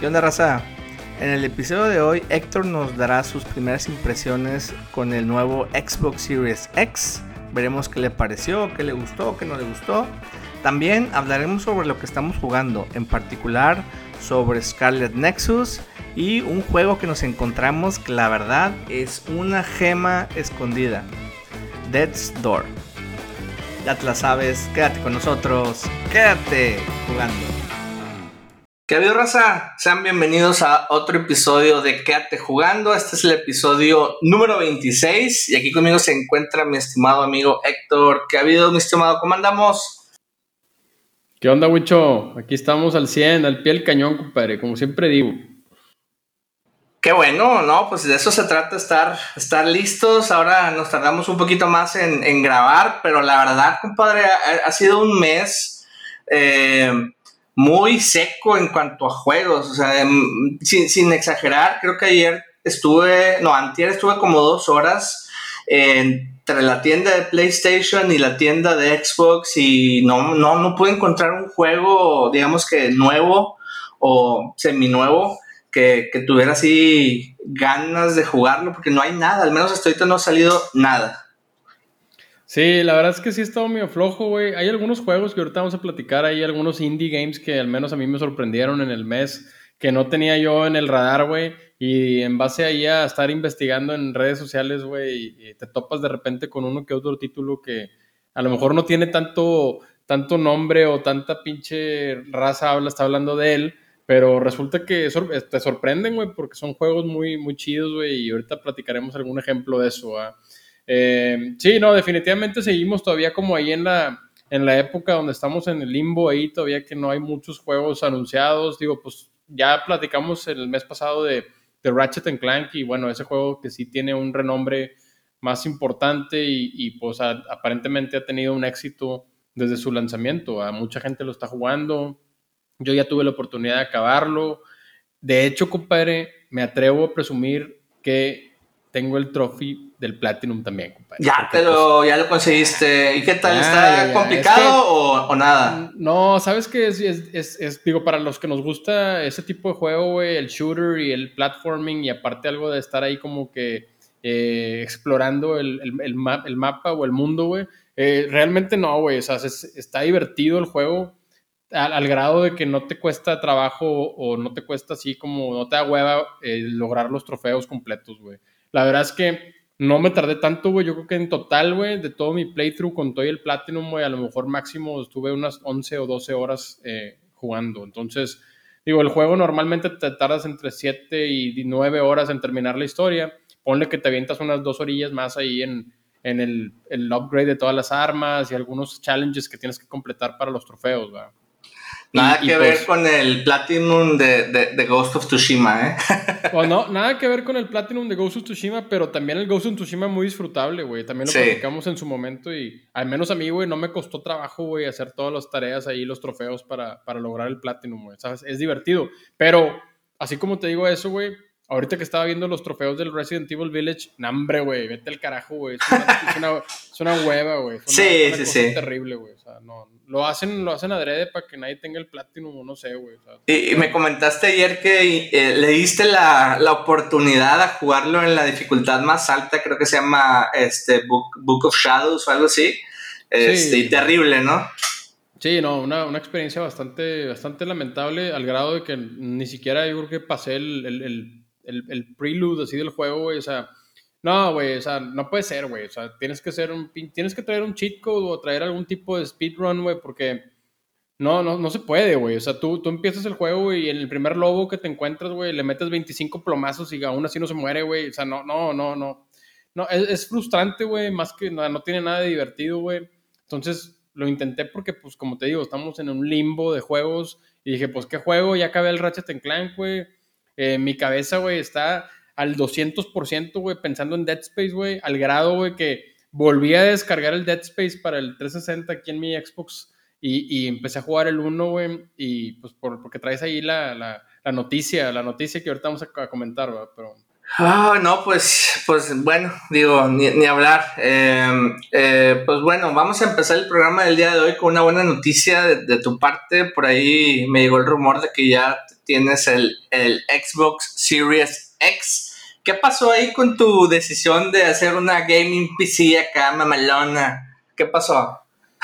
¿Qué onda, raza? En el episodio de hoy, Héctor nos dará sus primeras impresiones con el nuevo Xbox Series X. Veremos qué le pareció, qué le gustó, qué no le gustó. También hablaremos sobre lo que estamos jugando, en particular sobre Scarlet Nexus y un juego que nos encontramos que la verdad es una gema escondida. Dead's Door. Ya te la sabes, quédate con nosotros, quédate jugando. ¿Qué ha habido, raza? Sean bienvenidos a otro episodio de Quédate Jugando. Este es el episodio número 26 y aquí conmigo se encuentra mi estimado amigo Héctor. ¿Qué ha habido, mi estimado? ¿Cómo andamos? ¿Qué onda, Wicho? Aquí estamos al 100, al pie del cañón, compadre, como siempre digo. Qué bueno, ¿no? Pues de eso se trata, estar, estar listos. Ahora nos tardamos un poquito más en, grabar, pero la verdad, compadre, ha, sido un mes... Eh, muy seco en cuanto a juegos. O sea, em, sin, exagerar, creo que ayer estuve, no, antier estuve como dos horas entre la tienda de PlayStation y la tienda de Xbox y no, no, no pude encontrar un juego, digamos que nuevo o seminuevo que, que tuviera así ganas de jugarlo porque no hay nada, al menos hasta ahorita no ha salido nada. Sí, la verdad es que sí ha estado medio flojo, güey. Hay algunos juegos que ahorita vamos a platicar, hay algunos indie games que al menos a mí me sorprendieron en el mes, que no tenía yo en el radar, güey. Y en base ahí a estar investigando en redes sociales, güey, te topas de repente con uno que otro título que a lo mejor no tiene tanto, tanto nombre o tanta pinche raza habla, está hablando de él, pero resulta que te sorprenden, güey, porque son juegos muy, muy chidos, güey, y ahorita platicaremos algún ejemplo de eso, ¿ah? Eh, sí, no, definitivamente seguimos todavía como ahí en la, en la época donde estamos en el limbo ahí, todavía que no hay muchos juegos anunciados. Digo, pues ya platicamos el mes pasado de, de Ratchet Clank y bueno, ese juego que sí tiene un renombre más importante y, pues aparentemente ha tenido un éxito desde su lanzamiento. A mucha gente lo está jugando. Yo ya tuve la oportunidad de acabarlo. De hecho, compadre, me atrevo a presumir que tengo el trophy del Platinum también, compadre. Ya, pero pues, ya lo conseguiste. ¿Y qué tal? ¿Está complicado o, nada? No, sabes que es, es, es, digo, para los que nos gusta ese tipo de juego, güey, el shooter y el platforming y aparte algo de estar ahí como que eh, explorando el, el, el, mapa o el mundo, güey. Eh, realmente no, güey, o sea, está divertido el juego al, grado de que no te cuesta trabajo o no te cuesta así como, no te da hueva eh, lograr los trofeos completos, güey. La verdad es que no me tardé tanto, güey. Yo creo que en total, güey, de todo mi playthrough con todo el Platinum, güey, a lo mejor máximo estuve unas 11 o 12 horas eh, jugando. Entonces, digo, el juego normalmente te tardas entre 7 y 9 horas en terminar la historia. Ponle que te avientas unas dos orillas más ahí en, en el, el upgrade de todas las armas y algunos challenges que tienes que completar para los trofeos, güey. Nada que ver pues con el Platinum de, Ghost of Tsushima, ¿eh? O no, nada que ver con el Platinum de Ghost of Tsushima, pero también el Ghost of Tsushima muy disfrutable, güey. También lo platicamos en su momento y al menos a mí, güey, no me costó trabajo, güey, hacer todas las tareas ahí, los trofeos para, para lograr el Platinum, güey. ¿Sabes? Es divertido. Pero, así como te digo eso, güey, Ahorita que estaba viendo los trofeos del Resident Evil Village, nambre, güey, vete al carajo, güey. Es una, es una, hueva, güey. Sí, sí, sí. terrible, güey. O sea, no, lo hacen, lo hacen adrede para que nadie tenga el Platinum, no sé, güey. y, me comentaste ayer que eh, le diste la, la, oportunidad a jugarlo en la dificultad más alta, creo que se llama este Book, of Shadows o algo así. Este, y terrible, ¿no? Sí, no, una, una, experiencia bastante, bastante lamentable al grado de que ni siquiera yo creo que pasé el, el el, el prelude así del juego, güey, o sea, no, güey, o sea, no puede ser, güey, o sea, tienes que ser un, tienes que traer un cheat code o traer algún tipo de speedrun, güey, porque no, no, no se puede, güey, o sea, tú, tú empiezas el juego, y en el primer lobo que te encuentras, güey, le metes 25 plomazos y aún así no se muere, güey, o sea, no, no, no, no, no, es, es frustrante, güey, más que nada, no tiene nada de divertido, güey, entonces lo intenté porque, pues, como te digo, estamos en un limbo de juegos y dije, pues, ¿qué juego? Ya acabé el Ratchet Clank, güey eh, mi cabeza, güey, está al 200%, güey, pensando en Dead Space, güey, al grado, güey, que volví a descargar el Dead Space para el 360 aquí en mi Xbox y, empecé a jugar el 1, güey, y pues porque traes ahí la, la, noticia, la noticia que ahorita vamos a, comentar, güey, pero... Ah, no, pues, pues bueno, digo, ni, hablar. Em, eh, pues bueno, vamos a empezar el programa del día de hoy con una buena noticia de, tu parte. Por ahí me llegó el rumor de que ya tienes el, el Xbox Series X. ¿Qué pasó ahí con tu decisión de hacer una gaming PC acá, mamalona? ¿Qué pasó?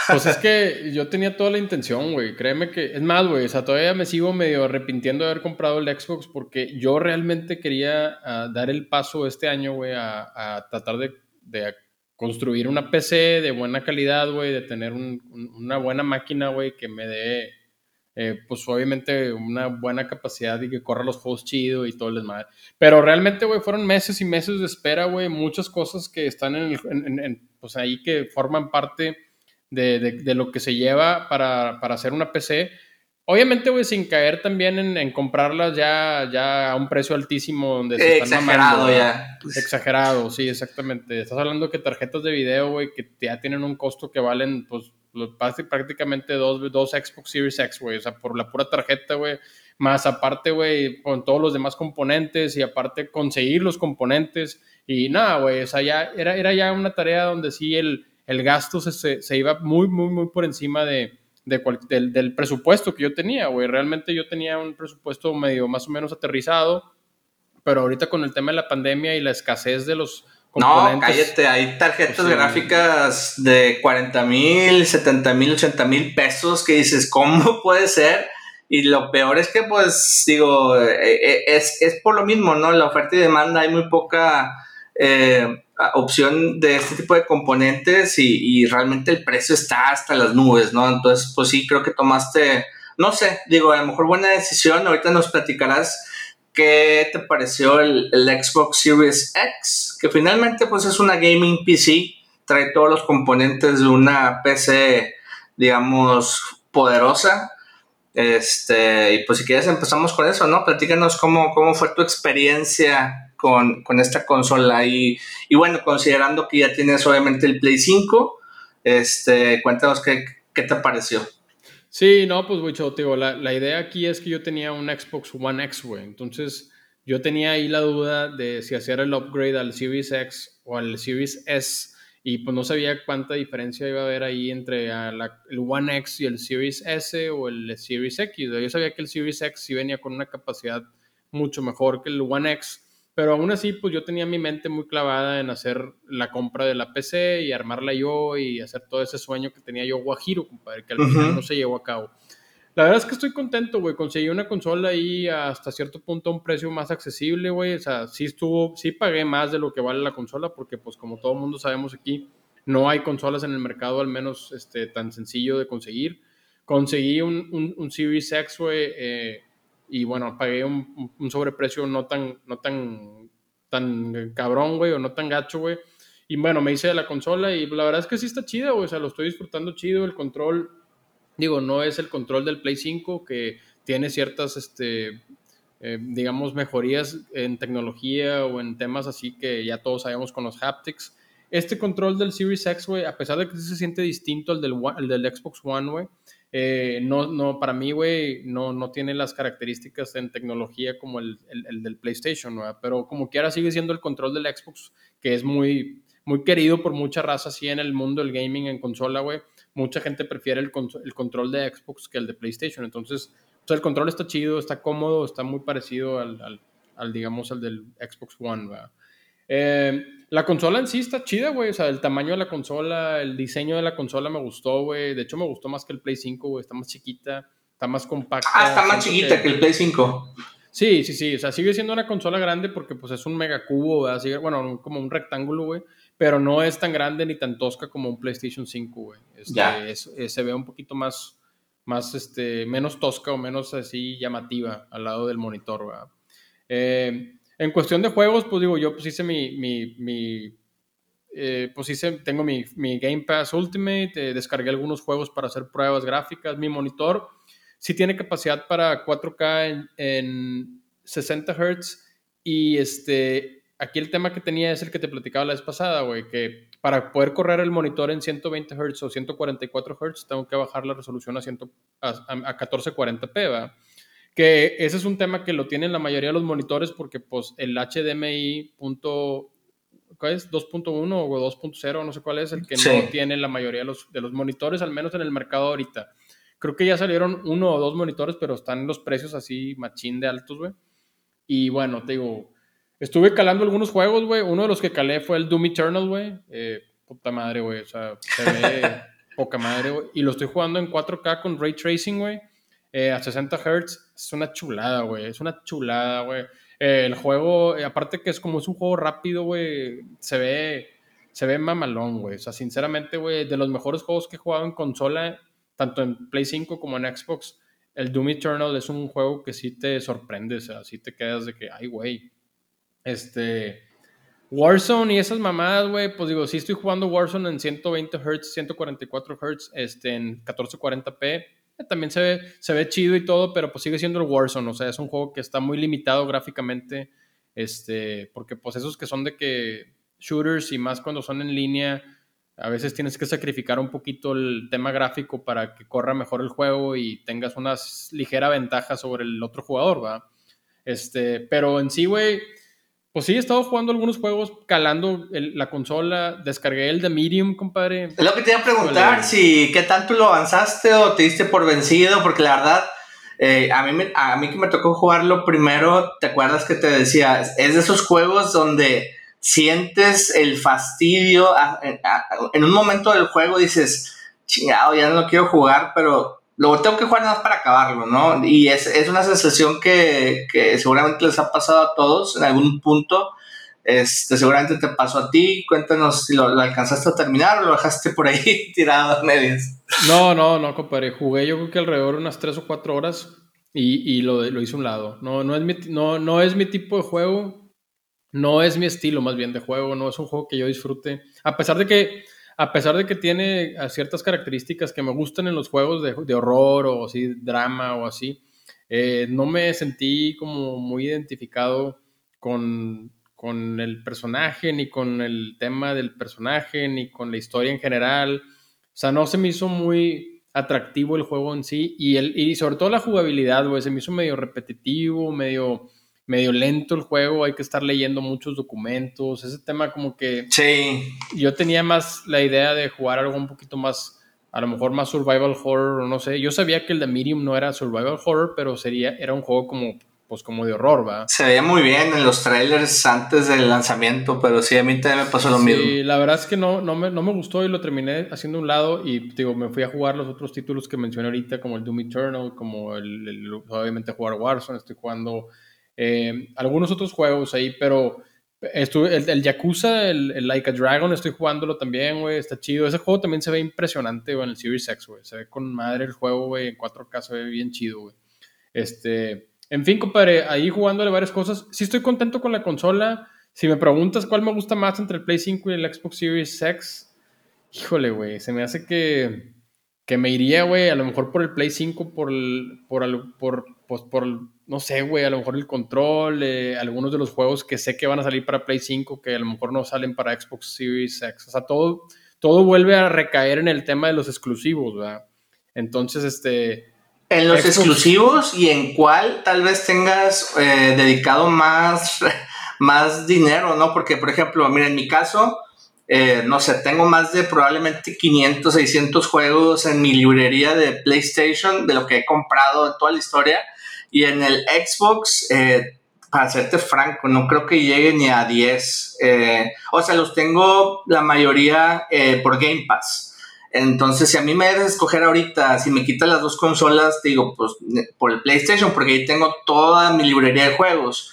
Pues es que yo tenía toda la intención, güey. Créeme que. Es más, güey. O sea, todavía me sigo medio arrepintiendo de haber comprado el Xbox porque yo realmente quería ah, dar el paso este año, güey, a, tratar de, construir una PC de buena calidad, güey, de tener una buena máquina, güey, que me dé. Eh, pues obviamente una buena capacidad y que corra los juegos chido y todo el desmadre. Pero realmente, güey, fueron meses y meses de espera, güey, muchas cosas que están en, en, pues ahí que forman parte de, lo que se lleva para, hacer una PC. Obviamente, güey, sin caer también en, comprarlas ya, ya a un precio altísimo donde se están Exagerado ya. Exagerado, sí, exactamente. Estás hablando que tarjetas de video, güey, que ya tienen un costo que valen, pues, prácticamente dos, dos Xbox Series X, güey. O sea, por la pura tarjeta, güey. Más aparte, güey, con todos los demás componentes y aparte conseguir los componentes. Y nada, güey, o sea, ya era, era ya una tarea donde sí el el gasto se, se, iba muy, muy, muy por encima de, del, presupuesto que yo tenía, güey. Realmente yo tenía un presupuesto medio más o menos aterrizado, pero ahorita con el tema de la pandemia y la escasez de los. No, cállate, hay tarjetas pues gráficas de 40 mil, 70 mil, 80 mil pesos que dices, ¿cómo puede ser? Y lo peor es que, pues, digo, eh, eh, es, es por lo mismo, ¿no? La oferta y demanda, hay muy poca eh, opción de este tipo de componentes y, realmente el precio está hasta las nubes, ¿no? Entonces, pues sí, creo que tomaste, no sé, digo, a lo mejor buena decisión, ahorita nos platicarás qué te pareció el, Xbox Series X, que finalmente pues es una gaming PC, trae todos los componentes de una PC, digamos, poderosa. Este, y pues si quieres empezamos con eso, ¿no? Platícanos cómo, cómo fue tu experiencia con, esta consola. Y, y, bueno, considerando que ya tienes obviamente el Play 5, este, cuéntanos qué, qué te pareció. Sí, no, pues, güey, la, la, idea aquí es que yo tenía un Xbox One X. Entonces, yo tenía ahí la duda de si hacer el upgrade al Series X o al Series S. Y pues no sabía cuánta diferencia iba a haber ahí entre el One X y el Series S o el Series X. Yo sabía que el Series X sí venía con una capacidad mucho mejor que el One X pero aún así, pues yo tenía mi mente muy clavada en hacer la compra de la PC y armarla yo y hacer todo ese sueño que tenía yo guajiro, compadre, que al final no se llevó a cabo. La verdad es que estoy contento, güey. Conseguí una consola ahí hasta cierto punto a un precio más accesible, güey. O sea, sí estuvo, sí pagué más de lo que vale la consola, porque pues como todo mundo sabemos aquí, no hay consolas en el mercado, al menos este, tan sencillo de conseguir. Conseguí un, un, un Series X, güey, eh, y bueno, pagué un, un, sobreprecio no tan, no tan, tan cabrón, güey, o no tan gacho, güey. Y bueno, me hice de la consola y la verdad es que sí está chida, güey, o sea, lo estoy disfrutando chido, el control, digo, no es el control del Play 5 que tiene ciertas, este, eh, digamos, mejorías en tecnología o en temas así que ya todos sabemos con los haptics. Este control del Series X, güey, a pesar de que se siente distinto al del, del Xbox One, güey, eh, no, no, para mí, no, no tiene las características en tecnología como el, el, del PlayStation, pero como quiera sigue siendo el control del Xbox, que es muy, muy querido por mucha raza así en el mundo del gaming en consola, güey. Mucha gente prefiere el, el, control de Xbox que el de PlayStation, entonces, el control está chido, está cómodo, está muy parecido al, al, al digamos, al del Xbox One, ¿verdad? Eh, la consola en sí está chida, güey. O sea, el tamaño de la consola, el diseño de la consola me gustó, güey. De hecho, me gustó más que el Play 5, güey. Está más chiquita, está más compacta. Ah, está más chiquita que... el Play 5. Sí, sí, sí. O sea, sigue siendo una consola grande porque pues es un mega cubo, bueno, como un rectángulo, güey. Pero no es tan grande ni tan tosca como un PlayStation 5, güey. Este, se ve un poquito más, más, este, menos tosca o menos así llamativa al lado del monitor. Eh, en cuestión de juegos, pues digo, yo pues hice mi, mi, mi eh, pues hice, tengo mi, mi Game Pass Ultimate, eh, descargué algunos juegos para hacer pruebas gráficas, mi monitor sí tiene capacidad para 4K en, 60 Hz y este, aquí el tema que tenía es el que te platicaba la vez pasada, güey, que para poder correr el monitor en 120 Hz o 144 Hz tengo que bajar la resolución a, 100, a, a 1440p, ¿verdad? Que ese es un tema que lo tienen la mayoría de los monitores porque pues el HDMI punto, ¿cuál es? 2.1 o 2.0, no sé cuál es, el que no tiene la mayoría de los, de los monitores, al menos en el mercado ahorita. Creo que ya salieron uno o dos monitores, pero están los precios así machín de altos, güey. Y bueno, te digo, estuve calando algunos juegos, güey. Uno de los que calé fue el Doom Eternal, güey. Eh, puta madre, güey. O sea, se ve poca madre, güey. Y lo estoy jugando en 4K con Ray Tracing, güey. Eh, a 60 Hz. Es una chulada, güey. Es una chulada, güey. Eh, el juego, aparte que es como es un juego rápido, güey, se ve, se ve mamalón, güey. O sea, sinceramente, güey, de los mejores juegos que he jugado en consola, tanto en Play 5 como en Xbox, el Doom Eternal es un juego que sí te sorprende, o sea, sí te quedas de que, ay, güey. Este. Warzone y esas mamadas, güey, pues digo, sí estoy jugando Warzone en 120 Hz, 144 Hz, este, en 1440p. Eh, también se ve, se ve chido y todo, pero pues sigue siendo el Warzone, o sea, es un juego que está muy limitado gráficamente, este, porque pues esos que son de que shooters y más cuando son en línea, a veces tienes que sacrificar un poquito el tema gráfico para que corra mejor el juego y tengas una ligera ventaja sobre el otro jugador, ¿va? Este, pero en sí, güey, pues sí, he estado jugando algunos juegos, calando la consola, descargué el de Medium, compadre. Es lo que te iba a preguntar, si qué tanto lo avanzaste o te diste por vencido, porque la verdad, eh, a, mí a mí que me tocó jugarlo primero, ¿te acuerdas que te decía? Es de esos juegos donde sientes el fastidio, en un momento del juego dices, chingado, ya no quiero jugar, pero luego tengo que jugar nada más para acabarlo, ¿no? Y es, es una sensación que, que, seguramente les ha pasado a todos en algún punto. Este, seguramente te pasó a ti. Cuéntanos si lo, alcanzaste a terminar o lo dejaste por ahí tirado a medias. No, no, no, compadre. Jugué yo creo que alrededor de unas 3 o 4 horas y, y lo, lo, hice a un lado. No, no, es mi, no, no es mi tipo de juego no es mi estilo más bien de juego, no es un juego que yo disfrute. A pesar de que, a pesar de que tiene ciertas características que me gustan en los juegos de, horror o así, drama o así, eh, no me sentí como muy identificado con, con el personaje, ni con el tema del personaje, ni con la historia en general. O sea, no se me hizo muy atractivo el juego en sí y, el, y sobre todo la jugabilidad, güey, se me hizo medio repetitivo, medio medio lento el juego, hay que estar leyendo muchos documentos, ese tema como que... Sí. Yo tenía más la idea de jugar algo un poquito más, a lo mejor más survival horror, no sé. Yo sabía que el de Medium no era survival horror, pero sería, era un juego como, pues como de horror, ¿va? Se veía muy bien en los trailers antes del lanzamiento, pero sí, a mí también me pasó lo mismo. Sí, la verdad es que no, no, me, no me gustó y lo terminé haciendo un lado y digo, me fui a jugar los otros títulos que mencioné ahorita, como el Doom Eternal, como el obviamente jugar Warzone, estoy jugando eh, algunos otros juegos ahí, pero estuve, el, Yakuza, el, Like a Dragon, estoy jugándolo también, güey, está chido. Ese juego también se ve impresionante, güey, en el Series X, güey. Se ve con madre el juego, güey, en 4K se ve bien chido, güey. Este, en fin, compadre, ahí jugándole varias cosas. Sí estoy contento con la consola. Si me preguntas cuál me gusta más entre el Play 5 y el Xbox Series X, híjole, güey, se me hace que, que me iría, güey, a lo mejor por el Play 5, por, el, por, por, pues, por no sé, güey, a lo mejor el control, eh, algunos de los juegos que sé que van a salir para Play 5, que a lo mejor no salen para Xbox Series X. O sea, todo, todo vuelve a recaer en el tema de los exclusivos, ¿verdad? Entonces, este... En los exclusivos y en cuál tal vez tengas eh, dedicado más, más dinero, ¿no? Porque, por ejemplo, mira, en mi caso, eh, no sé, tengo más de probablemente 500, 600 juegos en mi librería de PlayStation, de lo que he comprado en toda la historia y en el Xbox, eh, para serte franco, no creo que llegue ni a 10. Eh, o sea, los tengo la mayoría eh, por Game Pass. Entonces, si a mí me debes escoger ahorita, si me quitas las dos consolas, te digo, pues por el PlayStation, porque ahí tengo toda mi librería de juegos.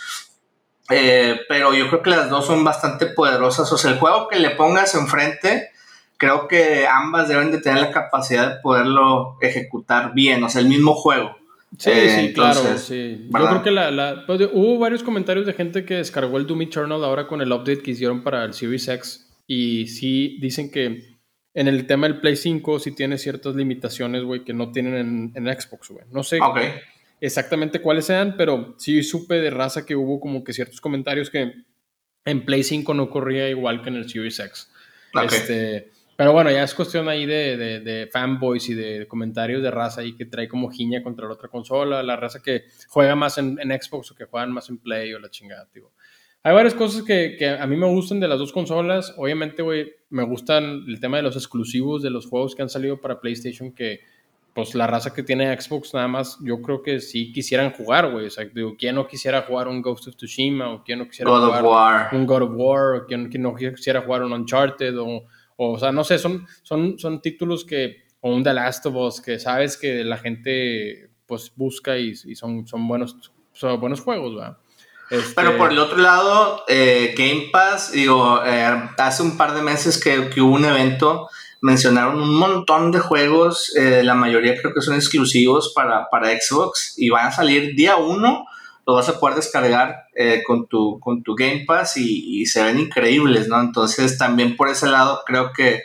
pero yo creo que las dos son bastante poderosas. O sea, el juego que le pongas enfrente, creo que ambas deben de tener la capacidad de poderlo ejecutar bien. O sea, el mismo juego. Sí, sí, eh, claro, sí. Yo creo que la, la pues, hubo varios comentarios de gente que descargó el Doom Eternal ahora con el update que hicieron para el Series X y sí dicen que en el tema del Play 5 sí tiene ciertas limitaciones, güey, que no tienen en, en Xbox, güey. No sé exactamente cuáles sean, pero sí supe de raza que hubo como que ciertos comentarios que en Play 5 no corría igual que en el Series X. Este, pero bueno, ya es cuestión ahí de, de, fanboys y de comentarios de raza ahí que trae como giña contra la otra consola, la raza que juega más en, Xbox o que juegan más en Play o la chingada, tío. Hay varias cosas que, que, a mí me gustan de las dos consolas. Obviamente, güey, me gustan el tema de los exclusivos de los juegos que han salido para PlayStation que pues la raza que tiene Xbox nada más, yo creo que sí quisieran jugar, güey. O sea, digo, ¿quién no quisiera jugar un Ghost of Tsushima? ¿O quién no quisiera jugar un God of War? ¿O quién, no quisiera jugar un Uncharted? O, o, sea, no sé, son, son, son títulos que, o un The Last of Us, que sabes que la gente pues busca y, son, son, buenos, son buenos juegos, ¿verdad? Este Pero por el otro lado, eh, Game Pass, digo, eh, hace un par de meses que, que hubo un evento mencionaron un montón de juegos, eh, la mayoría creo que son exclusivos para, para, Xbox y van a salir día uno, lo vas a poder descargar eh, con, tu, con tu Game Pass y, se ven increíbles, ¿no? Entonces también por ese lado creo que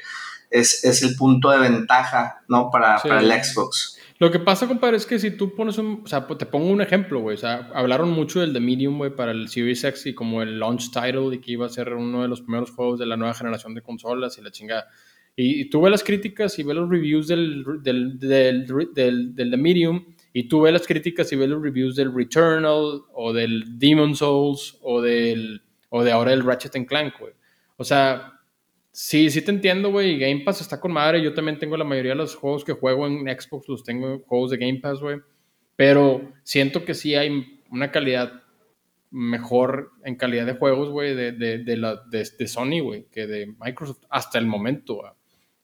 es, el punto de ventaja, ¿no? Para, para, el Xbox. Lo que pasa, compadre, es que si tú pones un, o sea, te pongo un ejemplo, güey, o sea, hablaron mucho del The Medium, güey, para el Series X y como el launch title y que iba a ser uno de los primeros juegos de la nueva generación de consolas y la chingada. Y, tú ves las críticas y ves los reviews del, del, del, del, del The Medium, y tú ves las críticas y ves los reviews del Returnal, o del Demon Souls, o, del, o de ahora el Ratchet Clank, güey. O sea, sí, sí te entiendo, güey. Game Pass está con madre. Yo también tengo la mayoría de los juegos que juego en Xbox, los tengo en juegos de Game Pass, güey. Pero siento que sí hay una calidad mejor en calidad de juegos, güey, de, de, de, de, Sony, güey, que de Microsoft hasta el momento, güey.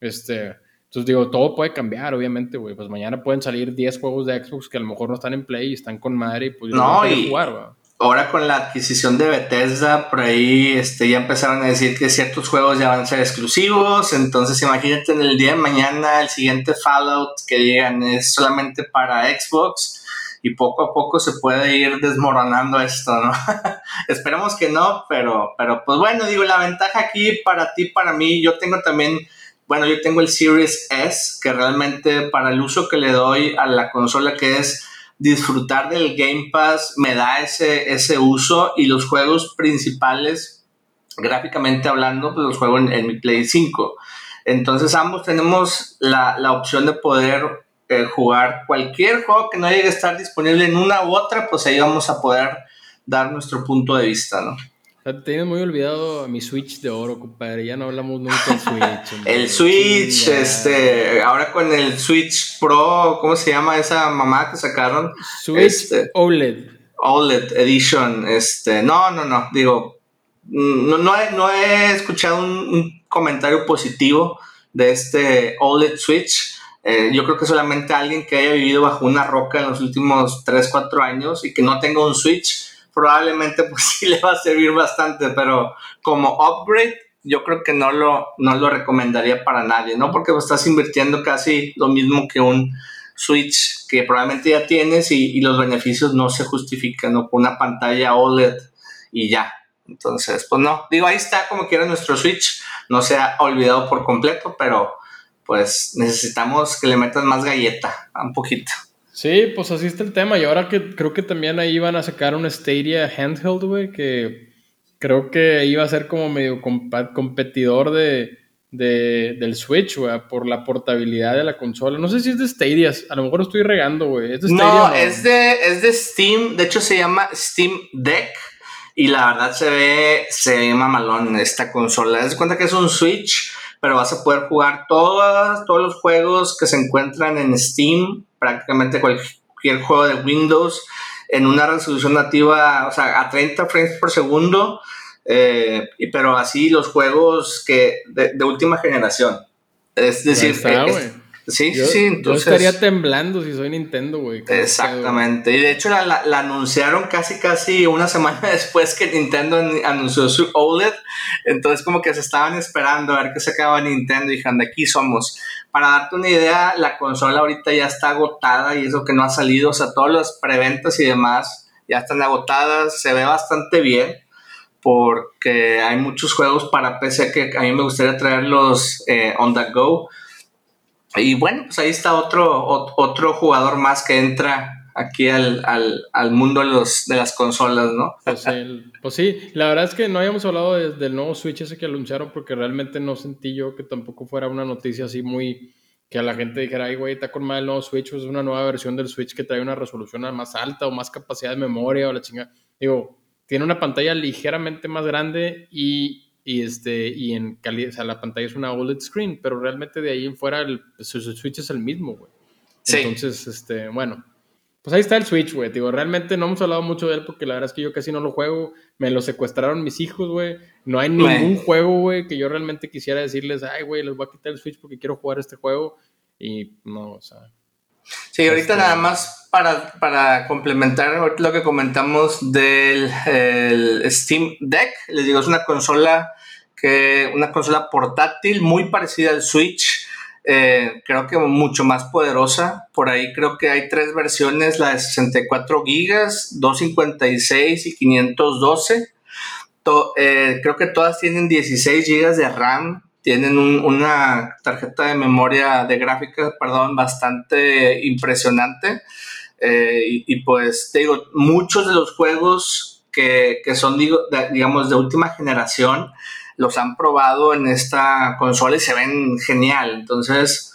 Este, entonces digo, todo puede cambiar, obviamente, güey. Pues mañana pueden salir 10 juegos de Xbox que a lo mejor no están en Play y están con madre y pues no, y jugar, Ahora con la adquisición de Bethesda, por ahí este, ya empezaron a decir que ciertos juegos ya van a ser exclusivos. Entonces imagínate en el día de mañana el siguiente Fallout que digan es solamente para Xbox y poco a poco se puede ir desmoronando esto, ¿no? Esperemos que no, pero, pero pues bueno, digo, la ventaja aquí para ti, para mí, yo tengo también bueno, yo tengo el Series S, que realmente para el uso que le doy a la consola, que es disfrutar del Game Pass, me da ese, ese uso y los juegos principales, gráficamente hablando, pues los juego en, mi Play 5. Entonces ambos tenemos la, opción de poder eh, jugar cualquier juego que no llegue a estar disponible en una u otra, pues ahí vamos a poder dar nuestro punto de vista, ¿no? Tienes muy olvidado mi Switch de oro, compadre. Ya no hablamos nunca del Switch. el Switch, este, ahora con el Switch Pro, ¿cómo se llama esa mamá que sacaron? Switch este, OLED. OLED Edition, este, no, no, no, digo, no, no, he, no he escuchado un, comentario positivo de este OLED Switch. Eh, yo creo que solamente alguien que haya vivido bajo una roca en los últimos 3, 4 años y que no tenga un Switch probablemente pues sí le va a servir bastante, pero como upgrade yo creo que no lo, no lo recomendaría para nadie, ¿no? Porque estás invirtiendo casi lo mismo que un Switch que probablemente ya tienes y, los beneficios no se justifican, ¿no? Una pantalla OLED y ya. Entonces, pues no, digo, ahí está como quiera nuestro Switch, no se ha olvidado por completo, pero pues necesitamos que le metas más galleta, un poquito. Sí, pues así está el tema. Y ahora que creo que también ahí van a sacar un Stadia handheld, güey, que creo que iba a ser como medio competidor de, del Switch, güey, por la portabilidad de la consola. No sé si es de Stadia, a lo mejor estoy regando, güey. no, es de, es de Steam, de hecho se llama Steam Deck. Y la verdad se ve, se ve mamalón esta consola. Es cuenta que es un Switch, pero vas a poder jugar todos, todos los juegos que se encuentran en Steam prácticamente cualquier juego de Windows en una resolución nativa, o sea, a 30 frames por segundo, eh, pero así los juegos que de, última generación. Es decir, Sí, sí, sí. Entonces, yo estaría temblando si soy Nintendo, güey. Exactamente. Y de hecho la, anunciaron casi, casi una semana después que Nintendo anunció su OLED. Entonces como que se estaban esperando a ver qué sacaba Nintendo y dijeron, de aquí somos. Para darte una idea, la consola ahorita ya está agotada y eso que no ha salido. O sea, todas las preventas y demás ya están agotadas. Se ve bastante bien porque hay muchos juegos para PC que a mí me gustaría traerlos eh, on the go y bueno, pues ahí está otro, otro jugador más que entra aquí al, mundo de, los, de las consolas, ¿no? Pues, pues, sí, la verdad es que no habíamos hablado del nuevo Switch ese que anunciaron porque realmente no sentí yo que tampoco fuera una noticia así muy que a la gente dijera, ay, güey, está con mal el nuevo Switch, pues es una nueva versión del Switch que trae una resolución más alta o más capacidad de memoria o la chinga. Digo, tiene una pantalla ligeramente más grande y y este y en calidad, o sea, la pantalla es una OLED screen, pero realmente de ahí en fuera el, su, Switch es el mismo, güey. Entonces, este, bueno, pues ahí está el Switch, güey. Digo, realmente no hemos hablado mucho de él porque la verdad es que yo casi no lo juego. Me lo secuestraron mis hijos, güey. No hay ningún juego, güey, que yo realmente quisiera decirles, ay, güey, les voy a quitar el Switch porque quiero jugar este juego. Y no, o sea. Sí, ahorita este nada más para, para complementar lo que comentamos del Steam Deck. Les digo, es una consola que una consola portátil muy parecida al Switch eh, creo que mucho más poderosa. Por ahí creo que hay tres versiones, la de 64 gigas, 256 y 512. Eh, creo que todas tienen 16 gigas de RAM, tienen una tarjeta de memoria de gráfica, perdón, bastante impresionante. Eh, y, pues te digo, muchos de los juegos que, que son, digo, digamos, de última generación, los han probado en esta consola y se ven genial. Entonces,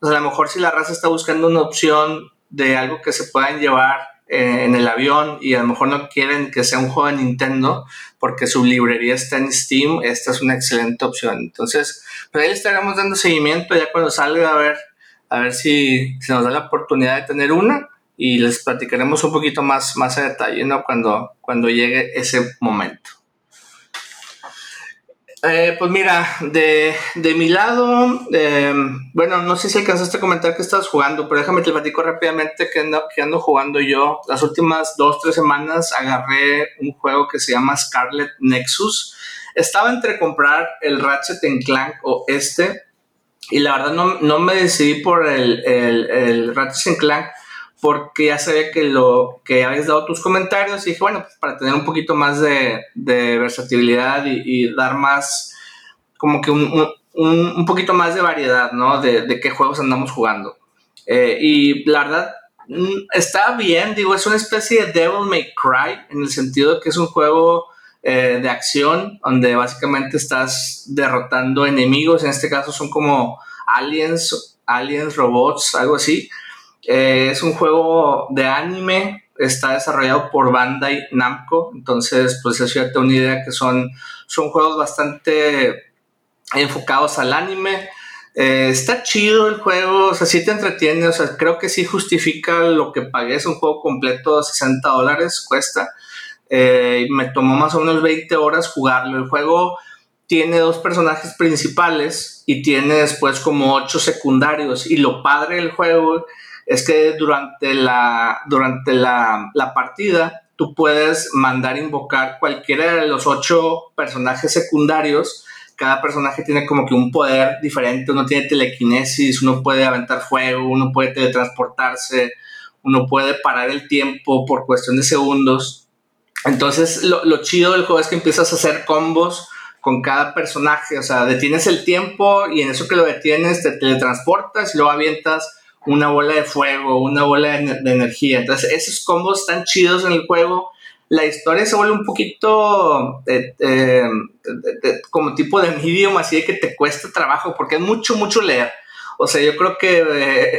pues a lo mejor si la raza está buscando una opción de algo que se puedan llevar eh, en el avión y a lo mejor no quieren que sea un juego de Nintendo porque su librería está en Steam, esta es una excelente opción. Entonces, pues ahí estaremos dando seguimiento ya cuando salga a ver, a ver si se nos da la oportunidad de tener una y les platicaremos un poquito más, más a detalle, ¿no? Cuando, cuando llegue ese momento. Eh, pues mira, de, mi lado, em, bueno, no sé si alcanzaste a comentar que estás jugando, pero déjame te platico rápidamente que ando, jugando yo. Las últimas dos, tres semanas agarré un juego que se llama Scarlet Nexus. Estaba entre comprar el Ratchet Clank o este, y la verdad no, me decidí por el, el, el Ratchet Clank porque ya sabía que lo que habías dado tus comentarios y dije, bueno, pues para tener un poquito más de, versatilidad y, dar más, como que un, un, poquito más de variedad, ¿no? De, qué juegos andamos jugando. Eh, y la verdad, mm, está bien, digo, es una especie de Devil May Cry, en el sentido de que es un juego eh, de acción, donde básicamente estás derrotando enemigos, en este caso son como aliens, aliens, robots, algo así. Eh, es un juego de anime, está desarrollado por Bandai Namco, entonces pues eso ya te una idea que son, son juegos bastante enfocados al anime. Eh, está chido el juego, o sea, sí te entretiene, o sea, creo que sí justifica lo que pagué, es un juego completo, 60 dólares cuesta. Eh, me tomó más o menos 20 horas jugarlo. El juego tiene dos personajes principales y tiene después como ocho secundarios. Y lo padre del juego es que durante la, durante la, partida tú puedes mandar invocar cualquiera de los ocho personajes secundarios. Cada personaje tiene como que un poder diferente. Uno tiene telequinesis, uno puede aventar fuego, uno puede teletransportarse, uno puede parar el tiempo por cuestión de segundos. Entonces, lo, lo chido del juego es que empiezas a hacer combos con cada personaje. O sea, detienes el tiempo y en eso que lo detienes te teletransportas y luego avientas una bola de fuego, una bola de, energía. Entonces, esos combos están chidos en el juego. La historia se vuelve un poquito eh, eh, como tipo de medium, así de que te cuesta trabajo, porque es mucho, mucho leer. O sea, yo creo que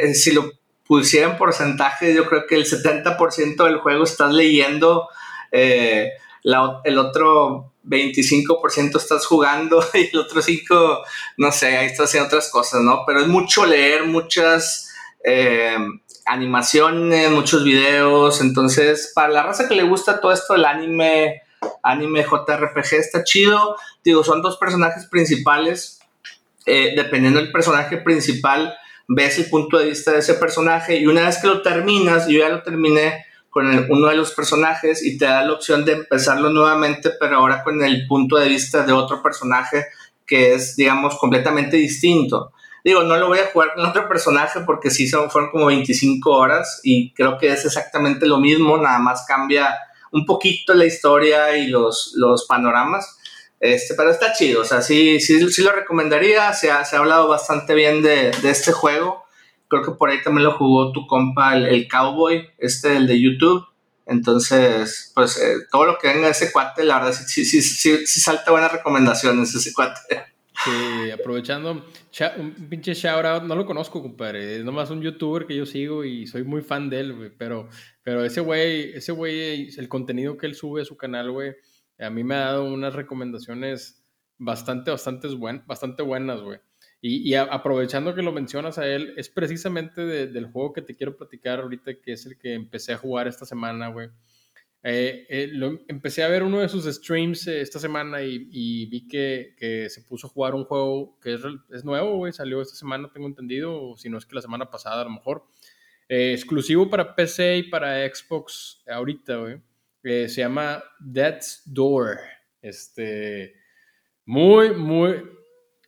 eh, si lo pusiera en porcentaje, yo creo que el 70% del juego estás leyendo, el otro 25% estás jugando y el otro 5%, no sé, ahí estás haciendo otras cosas, ¿no? Pero es mucho leer, muchas eh, animaciones, muchos videos. Entonces, para la raza que le gusta todo esto, el anime, anime JRPG está chido. Digo, son dos personajes principales. Eh, dependiendo del personaje principal, ves el punto de vista de ese personaje. Y una vez que lo terminas, yo ya lo terminé con uno de los personajes y te da la opción de empezarlo nuevamente, pero ahora con el punto de vista de otro personaje que es, digamos, completamente distinto. Digo, no lo voy a jugar con otro personaje porque sí son, fueron como 25 horas y creo que es exactamente lo mismo, nada más cambia un poquito la historia y los, los panoramas. Este, pero está chido, o sea, sí, sí, sí lo recomendaría, se ha, se ha hablado bastante bien de, de, este juego. Creo que por ahí también lo jugó tu compa, el, Cowboy, este, el de YouTube. Entonces, pues eh, todo lo que venga de ese cuate, la verdad, sí, sí, sí, sí salta buenas recomendaciones ese cuate. Aprovechando, un pinche shout out, no lo conozco, compadre, es nomás un youtuber que yo sigo y soy muy fan de él, güey, pero, pero ese güey, ese güey, el contenido que él sube a su canal, güey, a mí me ha dado unas recomendaciones bastante, bastante, buen, bastante buenas, güey. Y, aprovechando que lo mencionas a él, es precisamente del juego que te quiero platicar ahorita, que es el que empecé a jugar esta semana, güey. Eh, eh, empecé a ver uno de sus streams eh, esta semana y, vi que, que, se puso a jugar un juego que es, es nuevo, güey. Salió esta semana, tengo entendido, o si no es que la semana pasada a lo mejor. exclusivo para PC y para Xbox ahorita, güey. se llama Death's Door. Este. Muy, muy,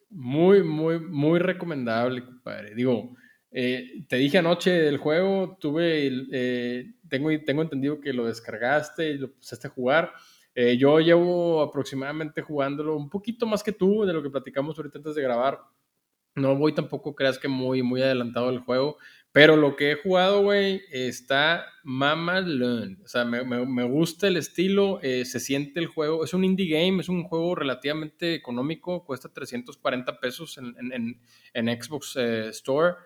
muy, muy, muy recomendable, compadre. Digo, eh, te dije anoche del juego, tuve, eh, tengo, tengo entendido que lo descargaste y lo pusiste a jugar. Eh, yo llevo aproximadamente jugándolo un poquito más que tú, de lo que platicamos ahorita antes de grabar. No voy tampoco, creas que muy, muy adelantado el juego. Pero lo que he jugado, güey, está mamalón. O sea, me, me, gusta el estilo, eh, se siente el juego. Es un indie game, es un juego relativamente económico, cuesta 340 pesos en, en, en Xbox eh, Store.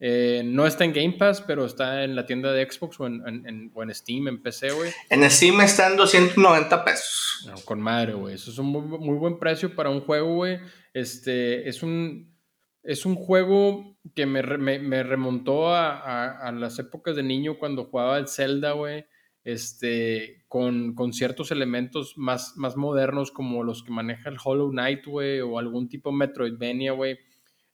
Eh, no está en Game Pass, pero está en la tienda de Xbox o en, o en Steam, en PC, güey. En Steam está en 290 pesos. con madre, güey. Eso es un muy, muy buen precio para un juego, güey. Este, es un es un juego que me, remontó a, las épocas de niño cuando jugaba el Zelda, güey. Este, con, ciertos elementos más, más modernos como los que maneja el Hollow Knight, güey, o algún tipo de Metroidvania, güey.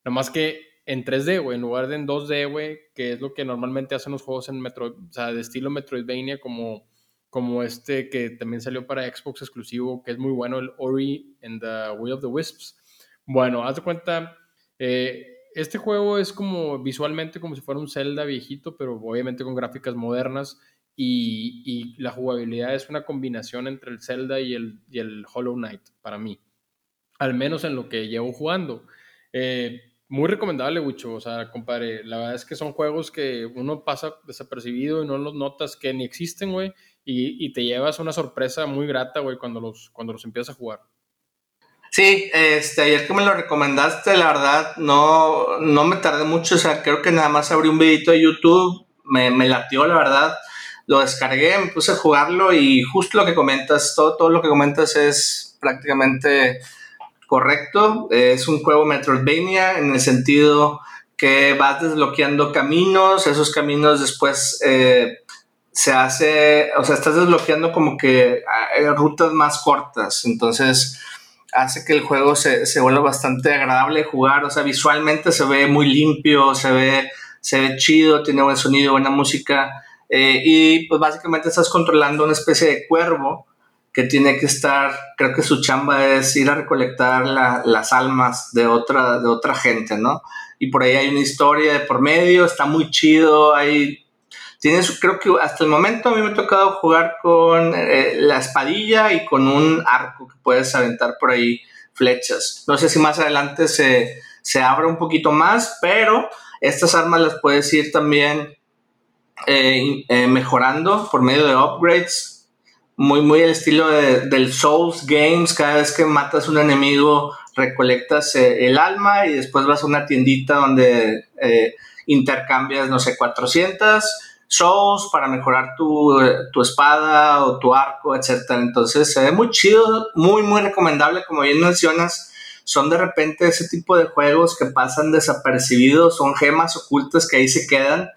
Nomás que en 3D, güey, en lugar de en 2D, güey, que es lo que normalmente hacen los juegos en Metro, o sea, de estilo Metroidvania, como, como este que también salió para Xbox exclusivo, que es muy bueno, el Ori and the Will of the Wisps. Bueno, haz de cuenta eh, este juego es como visualmente como si fuera un Zelda viejito, pero obviamente con gráficas modernas y, la jugabilidad es una combinación entre el Zelda y el, el, Hollow Knight para mí, al menos en lo que llevo jugando. Eh, muy recomendable, Wicho, o sea, compadre, la verdad es que son juegos que uno pasa desapercibido y no los notas que ni existen, güey, y, y te llevas una sorpresa muy grata, güey, cuando los, cuando los empiezas a jugar. Sí, este, ayer que me lo recomendaste, la verdad, no, no me tardé mucho, o sea, creo que nada más abrí un videito de YouTube, me, me latió, la verdad, lo descargué, me puse a jugarlo y justo lo que comentas, todo, todo lo que comentas es prácticamente correcto, es un juego Metroidvania en el sentido que vas desbloqueando caminos, esos caminos después eh, se hace, o sea, estás desbloqueando como que eh, rutas más cortas, entonces hace que el juego se, se vuelva bastante agradable de jugar, o sea, visualmente se ve muy limpio, se ve, se ve chido, tiene buen sonido, buena música, eh, y pues básicamente estás controlando una especie de cuervo que tiene que estar, creo que su chamba es ir a recolectar las almas de otra, de otra gente, ¿no? Y por ahí hay una historia de por medio, está muy chido, hay Tienes, creo que hasta el momento a mí me ha tocado jugar con eh, la espadilla y con un arco que puedes aventar por ahí flechas. No sé si más adelante se, se abre un poquito más, pero estas armas las puedes ir también eh, eh, mejorando por medio de upgrades. Muy, muy el estilo del Souls Games. Cada vez que matas un enemigo, recolectas el alma y después vas a una tiendita donde intercambias, no sé, 400 shows para mejorar tu, tu, espada o tu arco, etcétera. Entonces se ve muy chido, muy, muy recomendable, como bien mencionas. Son de repente ese tipo de juegos que pasan desapercibidos, son gemas ocultas que ahí se quedan.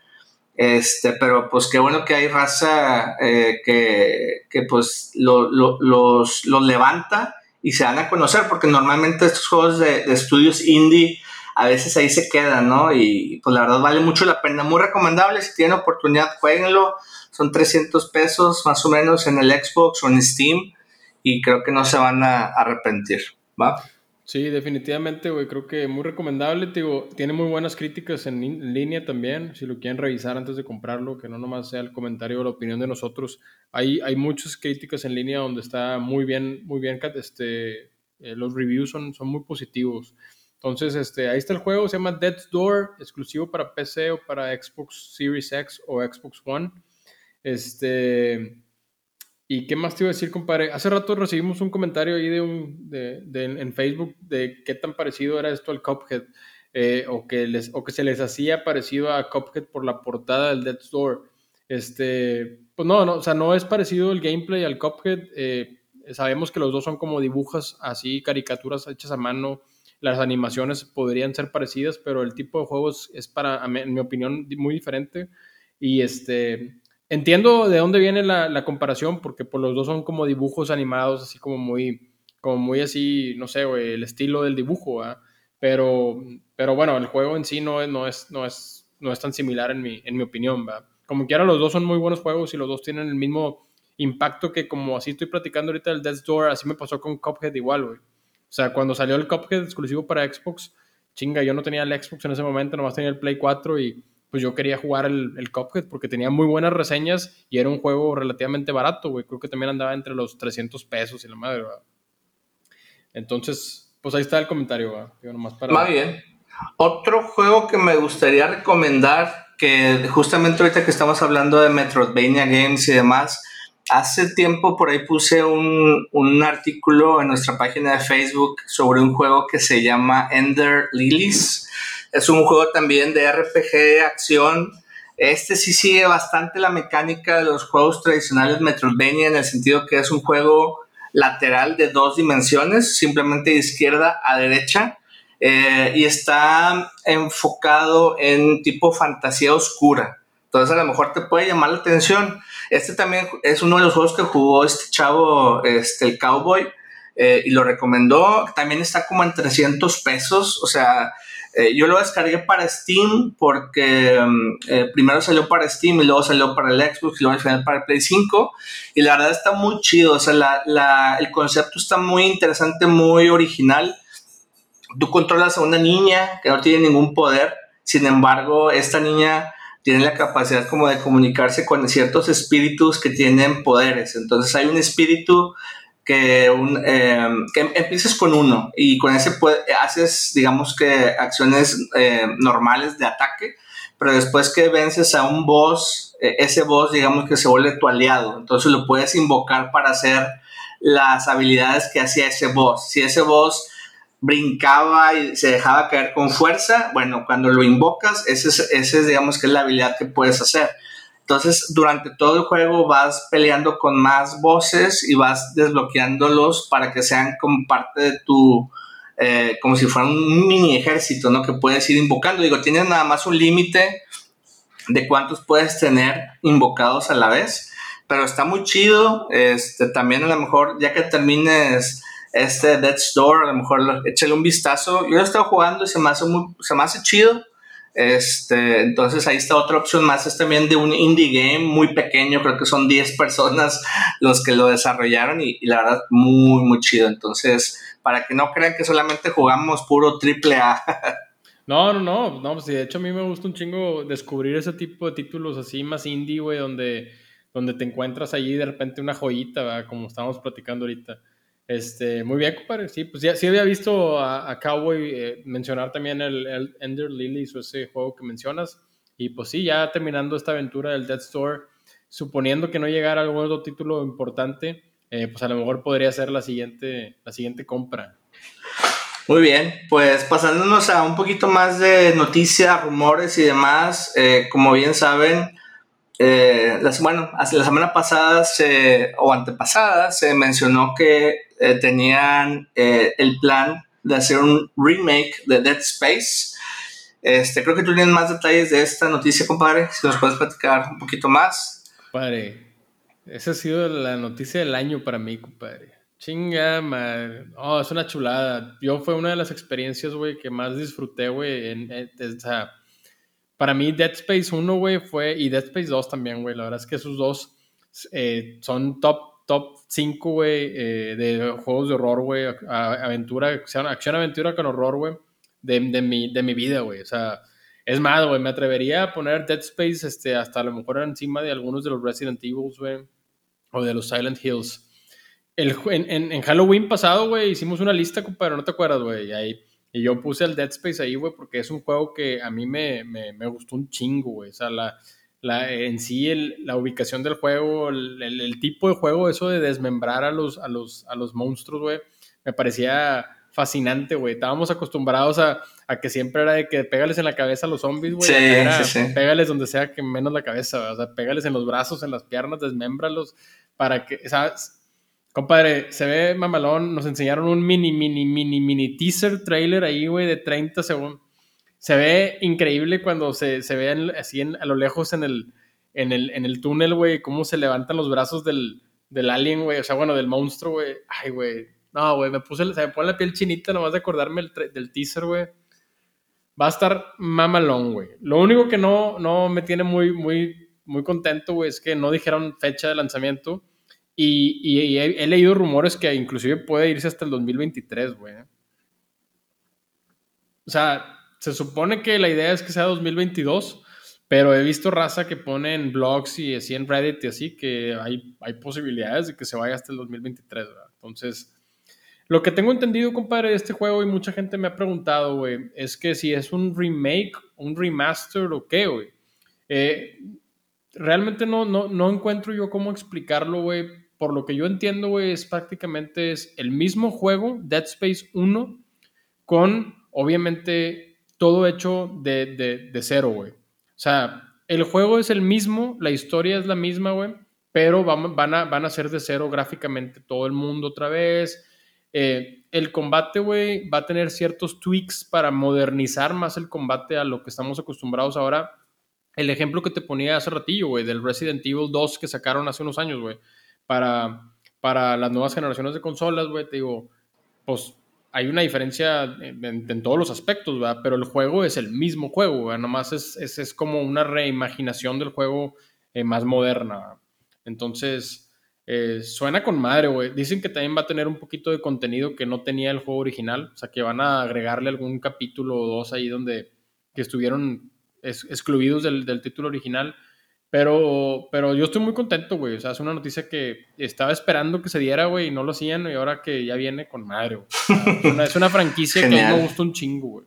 Este, pero pues qué bueno que hay raza eh, que, que, pues lo, lo, los, los, levanta y se dan a conocer, porque normalmente estos juegos de, de estudios indie a veces ahí se quedan, ¿no? Y pues la verdad vale mucho la pena, muy recomendable, si tienen oportunidad, jueguenlo, son 300 pesos más o menos en el Xbox o en Steam y creo que no se van a arrepentir, ¿va? Sí, definitivamente, güey, creo que muy recomendable, digo, tiene muy buenas críticas en, línea también, si lo quieren revisar antes de comprarlo, que no nomás sea el comentario o la opinión de nosotros, hay, hay muchas críticas en línea donde está muy bien, muy bien, este, eh, los reviews son, son muy positivos. Entonces, este, ahí está el juego, se llama Death's Door, exclusivo para PC o para Xbox Series X o Xbox One. Este, ¿y qué más te iba a decir, compadre? Hace rato recibimos un comentario ahí de un, de, en Facebook de qué tan parecido era esto al Cuphead, eh, o, que les, o que se les hacía parecido a Cuphead por la portada del Death's Door. Este, pues no, no, o sea, no es parecido el gameplay al Cuphead. Eh, sabemos que los dos son como dibujos así, caricaturas hechas a mano las animaciones podrían ser parecidas, pero el tipo de juegos es para, en mi opinión, muy diferente. Y este, entiendo de dónde viene la, comparación, porque por los dos son como dibujos animados, así como muy, como muy así, no sé, el estilo del dibujo, Pero, pero bueno, el juego en sí no es, no es, no es, no es tan similar en mi, en mi opinión, ¿va? Como quiera, los dos son muy buenos juegos y los dos tienen el mismo impacto que como así estoy platicando ahorita del Death's Door, así me pasó con Cuphead igual, güey. O sea, cuando salió el Cuphead exclusivo para Xbox, chinga, yo no tenía el Xbox en ese momento, nomás tenía el Play 4 y pues yo quería jugar el, el Cuphead porque tenía muy buenas reseñas y era un juego relativamente barato, güey. Creo que también andaba entre los 300 pesos y la madre, ¿verdad? Entonces, pues ahí está el comentario, ¿verdad? nomás para... Va bien. Otro juego que me gustaría recomendar, que justamente ahorita que estamos hablando de Metroidvania Games y demás, hace tiempo por ahí puse un, un, artículo en nuestra página de Facebook sobre un juego que se llama Ender Lilies. Es un juego también de RPG de acción. Este sí sigue bastante la mecánica de los juegos tradicionales Metroidvania en el sentido que es un juego lateral de dos dimensiones, simplemente de izquierda a derecha, eh, y está enfocado en tipo fantasía oscura. Entonces a lo mejor te puede llamar la atención. Este también es uno de los juegos que jugó este chavo, este, el Cowboy, eh, y lo recomendó. También está como en 300 pesos. O sea, eh, yo lo descargué para Steam porque mm, primero salió para Steam y luego salió para el Xbox y luego al final para el Play 5. Y la verdad está muy chido. O sea, el concepto está muy interesante, muy original tú controlas a una niña que no tiene ningún poder, sin embargo, esta niña tiene la capacidad como de comunicarse con ciertos espíritus que tienen poderes. Entonces hay un espíritu que, un, eh, que empiezas con uno y con ese haces, digamos que, acciones eh, normales de ataque, pero después que vences a un boss, eh, ese boss, digamos que se vuelve tu aliado. Entonces lo puedes invocar para hacer las habilidades que hacía ese boss. Si ese boss brincaba y se dejaba caer con fuerza, bueno, cuando lo invocas, ese es, ese es, digamos que es la habilidad que puedes hacer. Entonces, durante todo el juego vas peleando con más voces y vas desbloqueándolos para que sean como parte de tu, eh, como si fuera un mini ejército, ¿no? Que puedes ir invocando. Digo, tienes nada más un límite de cuántos puedes tener invocados a la vez, pero está muy chido. Este, también a lo mejor, ya que termines este Death's Door, a lo mejor échale un vistazo. Yo he estado jugando y se me hace, muy, se me hace chido. Este, entonces ahí está otra opción más, es también de un indie game muy pequeño, creo que son 10 personas los que lo desarrollaron y, la verdad muy, muy chido. Entonces, para que no crean que solamente jugamos puro triple A. No, no, no, no, pues de hecho a mí me gusta un chingo descubrir ese tipo de títulos así más indie, güey, donde, donde te encuentras allí de repente una joyita, como estábamos platicando ahorita. Este, muy bien, compadre. Sí, pues ya sí había visto a, Cowboy eh, mencionar también el, Ender Lilies o ese juego que mencionas. Y pues sí, ya terminando esta aventura del Dead Store, suponiendo que no llegara algún otro título importante, eh, pues a lo mejor podría ser la siguiente, la siguiente compra. Muy bien, pues pasándonos a un poquito más de noticias, rumores y demás, eh, como bien saben, la, bueno, la semana pasada o antepasada se mencionó que eh, tenían eh, el plan de hacer un remake de Dead Space. Este, creo que tú tienes más detalles de esta noticia, compadre. Si nos puedes platicar un poquito más. Padre, esa ha sido la noticia del año para mí, compadre. Chinga, madre. Oh, es una chulada. Yo fue una de las experiencias, güey, que más disfruté, güey. o sea, para mí Dead Space 1, güey, fue, y Dead Space 2 también, güey. La verdad es que esos dos eh, son top top 5, güey, eh, de juegos de horror, güey, aventura, acción-aventura con horror, güey, de, de, mi, de mi vida, güey. O sea, es más, güey, me atrevería a poner Dead Space este, hasta a lo mejor encima de algunos de los Resident Evil, güey, o de los Silent Hills. El, en, en, Halloween pasado, güey, hicimos una lista, compadre, no te acuerdas, güey, y, y yo puse el Dead Space ahí, güey, porque es un juego que a mí me, me, me gustó un chingo, güey. O sea, la, la, en sí la ubicación del juego, el, tipo de juego, eso de desmembrar a los, a los, a los monstruos, güey, me parecía fascinante, güey. Estábamos acostumbrados a, que siempre era de que pégales en la cabeza a los zombies, güey. Sí, Pégales donde sea que menos la cabeza, o sea, pégales en los brazos, en las piernas, desmémbralos, para que, ¿sabes? Compadre, se ve mamalón. Nos enseñaron un mini, mini, mini, mini teaser trailer ahí, güey, de 30 segundos. Se ve increíble cuando se, se ve así a lo lejos en el, en el, en el túnel, güey, cómo se levantan los brazos del, del alien, güey. O sea, bueno, del monstruo, güey. Ay, güey. No, güey, me puse, se me pone la piel chinita nomás de acordarme del teaser, güey. Va a estar mamalón, güey. Lo único que no, no me tiene muy, muy, muy contento, güey, es que no dijeron fecha de lanzamiento. Y, he, leído rumores que inclusive puede irse hasta el 2023, güey. O sea, se supone que la idea es que sea 2022, pero he visto raza que pone en blogs y así en Reddit y así que hay, hay posibilidades de que se vaya hasta el 2023, ¿verdad? Entonces, lo que tengo entendido, compadre, de este juego y mucha gente me ha preguntado, güey, es que si es un remake, un remaster o qué, güey. Eh, realmente no, no, no encuentro yo cómo explicarlo, güey, por lo que yo entiendo, güey, es prácticamente es el mismo juego, Dead Space 1, con obviamente todo hecho de, cero, güey. O sea, el juego es el mismo, la historia es la misma, güey, pero van, van, a, van a ser de cero gráficamente todo el mundo otra vez. Eh, el combate, güey, va a tener ciertos tweaks para modernizar más el combate a lo que estamos acostumbrados ahora. El ejemplo que te ponía hace ratillo, güey, del Resident Evil 2 que sacaron hace unos años, güey para, para las nuevas generaciones de consolas, güey, te digo, pues hay una diferencia en, todos los aspectos, ¿verdad? Pero el juego es el mismo juego, ¿verdad? Nomás es, es, como una reimaginación del juego eh, más moderna. Entonces, eh, suena con madre, güey. Dicen que también va a tener un poquito de contenido que no tenía el juego original. O sea, que van a agregarle algún capítulo o dos ahí donde que estuvieron excluidos del, del título original. Pero, pero yo estoy muy contento, güey. O sea, es una noticia que estaba esperando que se diera, güey, y no lo hacían, y ahora que ya viene con madre, güey. es, una, franquicia que a mí me gusta un chingo, güey.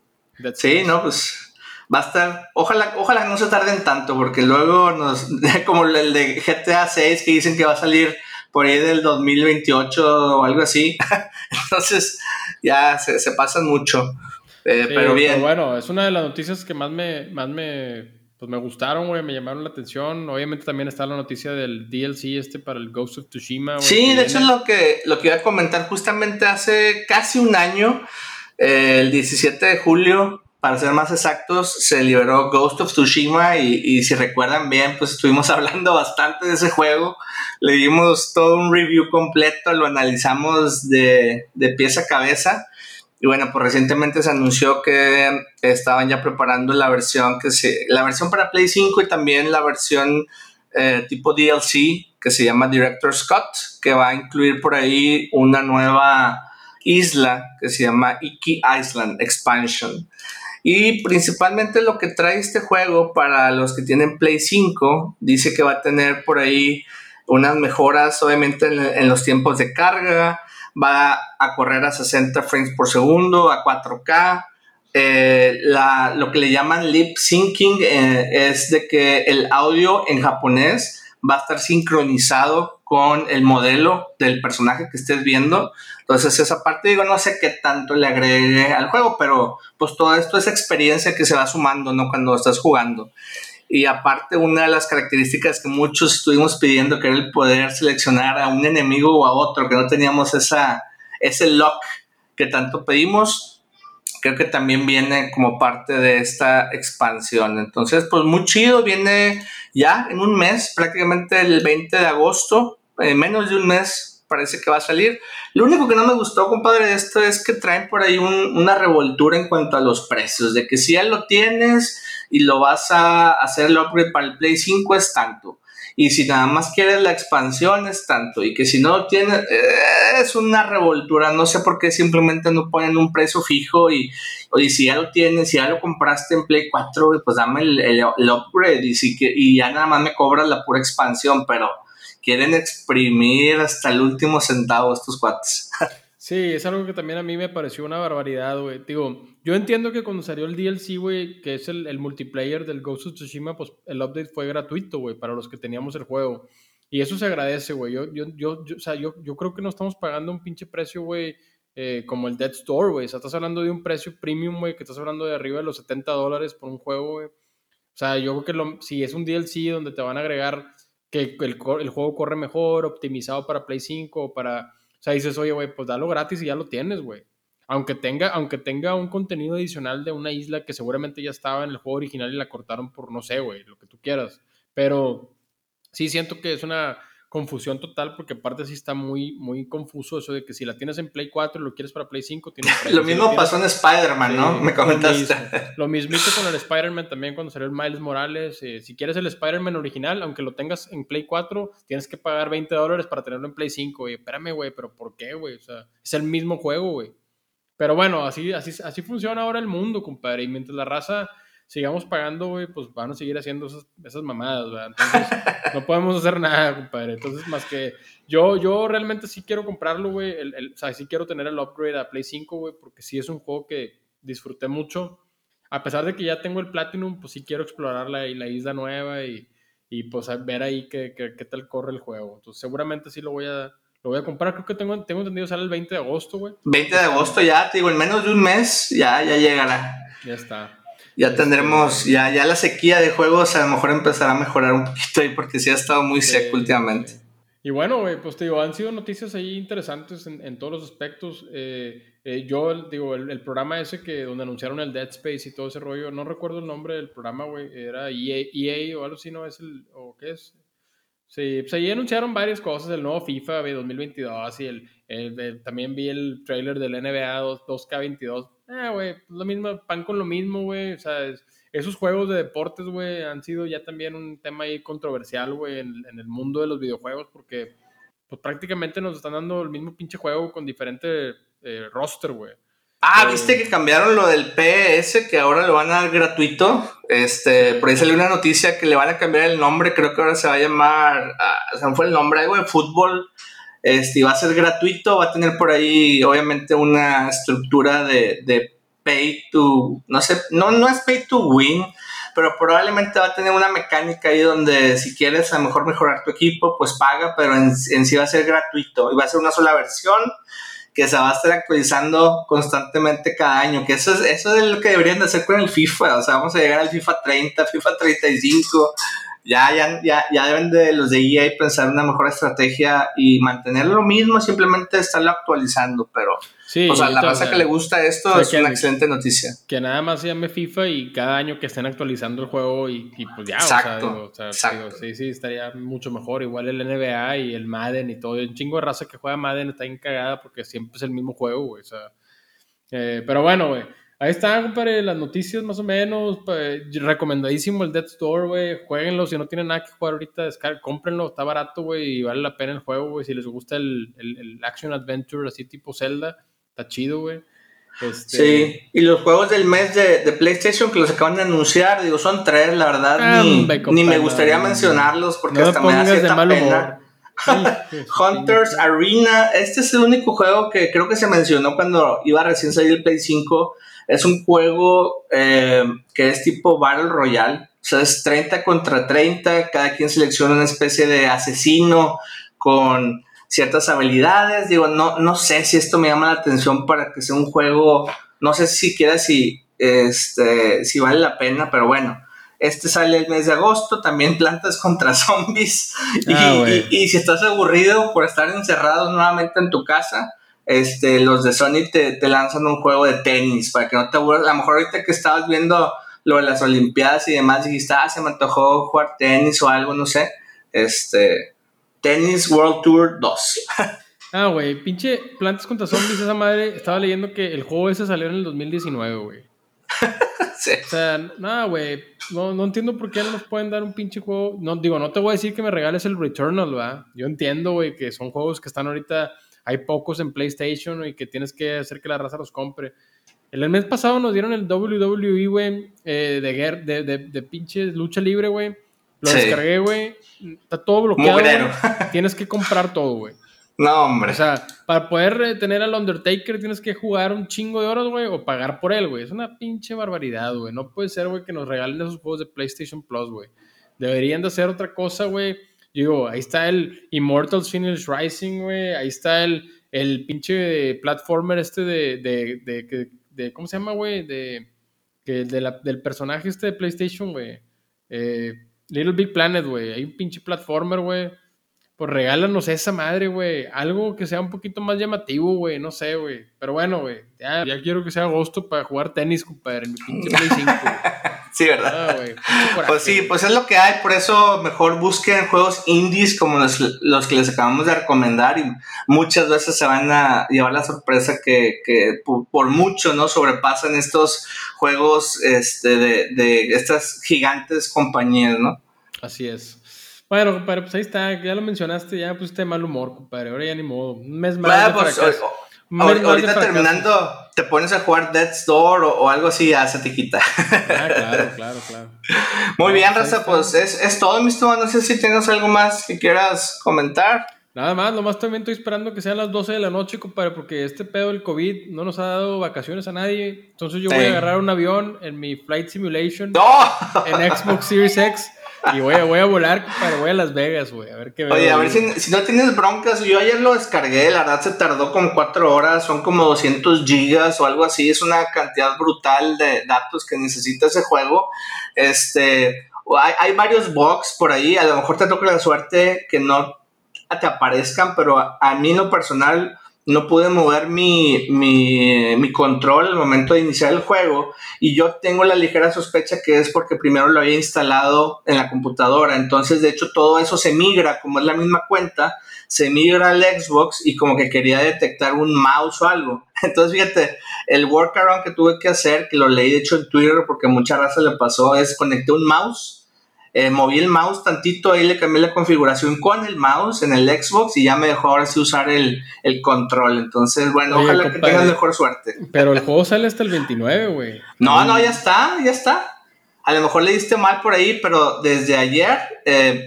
sí, no, pues va a estar. Ojalá, ojalá no se tarden tanto, porque luego nos. Como el de GTA 6 que dicen que va a salir por ahí del 2028 o algo así. Entonces, ya se, se pasan mucho. Eh, pero bien. Pero bueno, es una de las noticias que más me, más me pues me gustaron, güey, me llamaron la atención. Obviamente también está la noticia del DLC este para el Ghost of Tsushima. sí, de hecho es lo que, lo que iba a comentar justamente hace casi un año, el 17 de julio, para ser más exactos, se liberó Ghost of Tsushima y, y, si recuerdan bien, pues estuvimos hablando bastante de ese juego. Le dimos todo un review completo, lo analizamos de, de pies a cabeza. Y bueno, pues recientemente se anunció que estaban ya preparando la versión que se, la versión para Play 5 y también la versión eh, tipo DLC que se llama Director Scott, que va a incluir por ahí una nueva isla que se llama Iki Island Expansion. Y principalmente lo que trae este juego para los que tienen Play 5, dice que va a tener por ahí unas mejoras obviamente en los tiempos de carga, va a correr a 60 frames por segundo, a 4K. Eh, lo que le llaman lip syncing eh, es de que el audio en japonés va a estar sincronizado con el modelo del personaje que estés viendo. Entonces esa parte digo, no sé qué tanto le agregue al juego, pero pues todo esto es experiencia que se va sumando, ¿no? Cuando estás jugando. Y aparte, una de las características que muchos estuvimos pidiendo, que era el poder seleccionar a un enemigo o a otro, que no teníamos esa, ese lock que tanto pedimos, creo que también viene como parte de esta expansión. Entonces, pues muy chido, viene ya en un mes, prácticamente el 20 de agosto, en menos de un mes parece que va a salir. Lo único que no me gustó, compadre, de esto es que traen por ahí una revoltura en cuanto a los precios, de que si ya lo tienes y lo vas a hacer el upgrade para el Play 5 es tanto. Y si nada más quieres la expansión es tanto. Y que si no lo tienes, eh, es una revoltura. No sé por qué simplemente no ponen un precio fijo. Y, y si ya lo tienes, si ya lo compraste en Play 4, pues dame el, upgrade. Y, si, y ya nada más me cobras la pura expansión. Pero quieren exprimir hasta el último centavo estos cuates. Sí, es algo que también a mí me pareció una barbaridad, güey. Digo, yo entiendo que cuando salió el DLC, güey, que es el, multiplayer del Ghost of Tsushima, pues el update fue gratuito, güey, para los que teníamos el juego. Y eso se agradece, güey. Yo, yo, yo, o sea, yo, yo creo que no estamos pagando un pinche precio, güey, eh, como el Dead Store, güey. O sea, estás hablando de un precio premium, güey, que estás hablando de arriba de los 70 dólares por un juego, güey. O sea, yo creo que lo, si es un DLC donde te van a agregar que el, el juego corre mejor, optimizado para Play 5 o para O sea, dices, oye, güey, pues dalo gratis y ya lo tienes, güey. Aunque tenga, aunque tenga un contenido adicional de una isla que seguramente ya estaba en el juego original y la cortaron por, no sé, güey, lo que tú quieras. Pero sí siento que es una confusión total porque aparte sí está muy, muy confuso eso de que si la tienes en Play 4 y lo quieres para Play 5, tienes... lo mismo pasó en Spider-Man, ¿no? Me comentaste. Lo, mismo, mismito con el Spider-Man también cuando salió el Miles Morales. Eh, si quieres el Spider-Man original, aunque lo tengas en Play 4, tienes que pagar 20 dólares para tenerlo en Play 5. Güey, espérame, güey, pero ¿por qué, güey? O sea, es el mismo juego, güey. Pero bueno, así, así, así funciona ahora el mundo, compadre. Y mientras la raza sigamos pagando, güey, pues van a seguir haciendo esas, esas mamadas, ¿verdad? Entonces, no podemos hacer nada, compadre. Entonces, más que yo, yo realmente sí quiero comprarlo, güey. o sea, sí quiero tener el upgrade a Play 5, güey, porque sí es un juego que disfruté mucho. A pesar de que ya tengo el Platinum, pues sí quiero explorar la, la isla nueva y, y pues ver ahí qué, qué, qué, tal corre el juego. Entonces, seguramente sí lo voy a, lo voy a comprar, creo que tengo, tengo entendido sale el 20 de agosto, güey. 20 de agosto ya, te digo, en menos de un mes ya, ya llegará. Ya está. Ya tendremos, ya, ya la sequía de juegos a lo mejor empezará a mejorar un poquito ahí porque sí ha estado muy seco últimamente. Y bueno, güey, pues te digo, han sido noticias ahí interesantes en, en todos los aspectos. Eh, eh, yo, digo, el, el, programa ese que donde anunciaron el Dead Space y todo ese rollo, no recuerdo el nombre del programa, güey, era EA, EA o algo así, ¿no? ¿Es el, o qué es? Sí, pues ahí anunciaron varias cosas, el nuevo FIFA de 2022 y el, el, también vi el trailer del NBA 2, k 22 Ah, güey, pues lo mismo, pan con lo mismo, güey. O sea, esos juegos de deportes, güey, han sido ya también un tema ahí controversial, güey, en, el mundo de los videojuegos porque pues prácticamente nos están dando el mismo pinche juego con diferente eh, roster, güey. Ah, viste que cambiaron lo del PS, que ahora lo van a dar gratuito. Este, por ahí salió una noticia que le van a cambiar el nombre, creo que ahora se va a llamar, uh, se me fue el nombre, algo de fútbol. Este, va a ser gratuito, va a tener por ahí, obviamente, una estructura de, de pay to, no sé, no, no es pay to win, pero probablemente va a tener una mecánica ahí donde si quieres a lo mejor mejorar tu equipo, pues paga, pero en, en sí va a ser gratuito y va a ser una sola versión que se va a estar actualizando constantemente cada año, que eso es, eso es lo que deberían de hacer con el FIFA, o sea, vamos a llegar al FIFA 30, FIFA 35, ya, ya, ya, ya deben de los de EA pensar una mejor estrategia y mantener lo mismo, simplemente estarlo actualizando, pero sí, o sea, la raza que le gusta esto es una excelente noticia. Que nada más se llame FIFA y cada año que estén actualizando el juego y, pues ya, exacto, o sea, sí, sí, estaría mucho mejor, igual el NBA y el Madden y todo, un chingo de raza que juega Madden está encagada porque siempre es el mismo juego, güey, o sea, eh, pero bueno, güey. Ahí están, compadre, las noticias más o menos. Pues, recomendadísimo el Dead Store, güey. Jueguenlo. Si no tienen nada que jugar ahorita, cómprenlo. Está barato, güey. Y vale la pena el juego, güey. Si les gusta el, el, Action Adventure, así tipo Zelda, está chido, güey. Este... Sí, y los juegos del mes de, de, PlayStation que los acaban de anunciar, digo, son tres, la verdad, ni, ni, me gustaría mencionarlos porque hasta me da cierta pena. Hunters Arena, este es el único juego que creo que se mencionó cuando iba a recién salir el Play 5 es un juego eh, que es tipo Battle Royale. O sea, es 30 contra 30. Cada quien selecciona una especie de asesino con ciertas habilidades. Digo, no, no sé si esto me llama la atención para que sea un juego. No sé siquiera si, este, si vale la pena, pero bueno. Este sale el mes de agosto, también plantas contra zombies. Ah, y, si estás aburrido por estar encerrado nuevamente en tu casa, este, los de Sony te, lanzan un juego de tenis para que no te aburras. A lo mejor ahorita que estabas viendo lo de las Olimpiadas y demás, dijiste, ah, se me antojó jugar tenis o algo, no sé. Este, Tennis World Tour 2. ah, güey, pinche Plantas contra Zombies, esa madre. Estaba leyendo que el juego ese salió en el 2019, güey. sí. O sea, nada, güey. No, no entiendo por qué no nos pueden dar un pinche juego. No, digo, no te voy a decir que me regales el Returnal, ¿va? Yo entiendo, güey, que son juegos que están ahorita hay pocos en PlayStation y que tienes que hacer que la raza los compre. El mes pasado nos dieron el WWE, güey, eh, de, de, de, pinche lucha libre, güey. Lo descargué, güey. Está todo bloqueado. Tienes que comprar todo, güey. No, hombre. O sea, para poder tener al Undertaker tienes que jugar un chingo de horas, güey, o pagar por él, güey. Es una pinche barbaridad, güey. No puede ser, güey, que nos regalen esos juegos de PlayStation Plus, güey. Deberían de hacer otra cosa, güey Digo, ahí está el Immortals Finish Rising, güey. Ahí está el, el pinche platformer este de, de, de, de ¿cómo se llama, güey? De, que de la, del personaje este de PlayStation, güey. Eh, Little Big Planet, güey. Hay un pinche platformer, güey. Pues regálanos esa madre, güey. Algo que sea un poquito más llamativo, güey. No sé, güey. Pero bueno, güey. Ya, ya, quiero que sea agosto para jugar tenis, compadre. En mi pinche Play 5. sí, ¿verdad? Ah, pues sí, pues es lo que hay. Por eso mejor busquen juegos indies como los, los, que les acabamos de recomendar. Y muchas veces se van a llevar la sorpresa que, que por, mucho, ¿no? Sobrepasan estos juegos este, de, de estas gigantes compañías, ¿no? Así es. Bueno, compadre, pues ahí está, ya lo mencionaste, ya pusiste mal humor, compadre, ahora ya ni modo. Un mes más. Pues, ahorita terminando, te pones a jugar Death's Door o, algo así, ya se te quita. Ah, claro, claro, claro. Muy bien, pues Raza, pues es, es todo, mis No sé si tienes algo más que quieras comentar. Nada más, nomás también estoy esperando que sean las 12 de la noche, compadre, porque este pedo del COVID no nos ha dado vacaciones a nadie. Entonces yo voy a agarrar un avión en mi Flight Simulation en Xbox Series X y voy a, voy a volar, pero voy a Las Vegas, güey. A ver qué Oye, a ver si, si, no tienes broncas. Yo ayer lo descargué, la verdad se tardó como cuatro horas, son como 200 gigas o algo así. Es una cantidad brutal de datos que necesita ese juego. Este, hay, hay varios bugs por ahí. A lo mejor te toca la suerte que no te aparezcan, pero a, a mí en lo personal no pude mover mi, mi, control al momento de iniciar el juego y yo tengo la ligera sospecha que es porque primero lo había instalado en la computadora. Entonces, de hecho, todo eso se migra, como es la misma cuenta, se migra al Xbox y como que quería detectar un mouse o algo. Entonces, fíjate, el workaround que tuve que hacer, que lo leí de hecho en Twitter porque mucha raza le pasó, es conecté un mouse eh, moví el mouse tantito, ahí le cambié la configuración con el mouse en el Xbox y ya me dejó ahora sí usar el, control. Entonces, bueno, ojalá que tengas mejor suerte. Pero el juego sale hasta el 29, güey. No, no, ya está, ya está. A lo mejor le diste mal por ahí, pero desde ayer,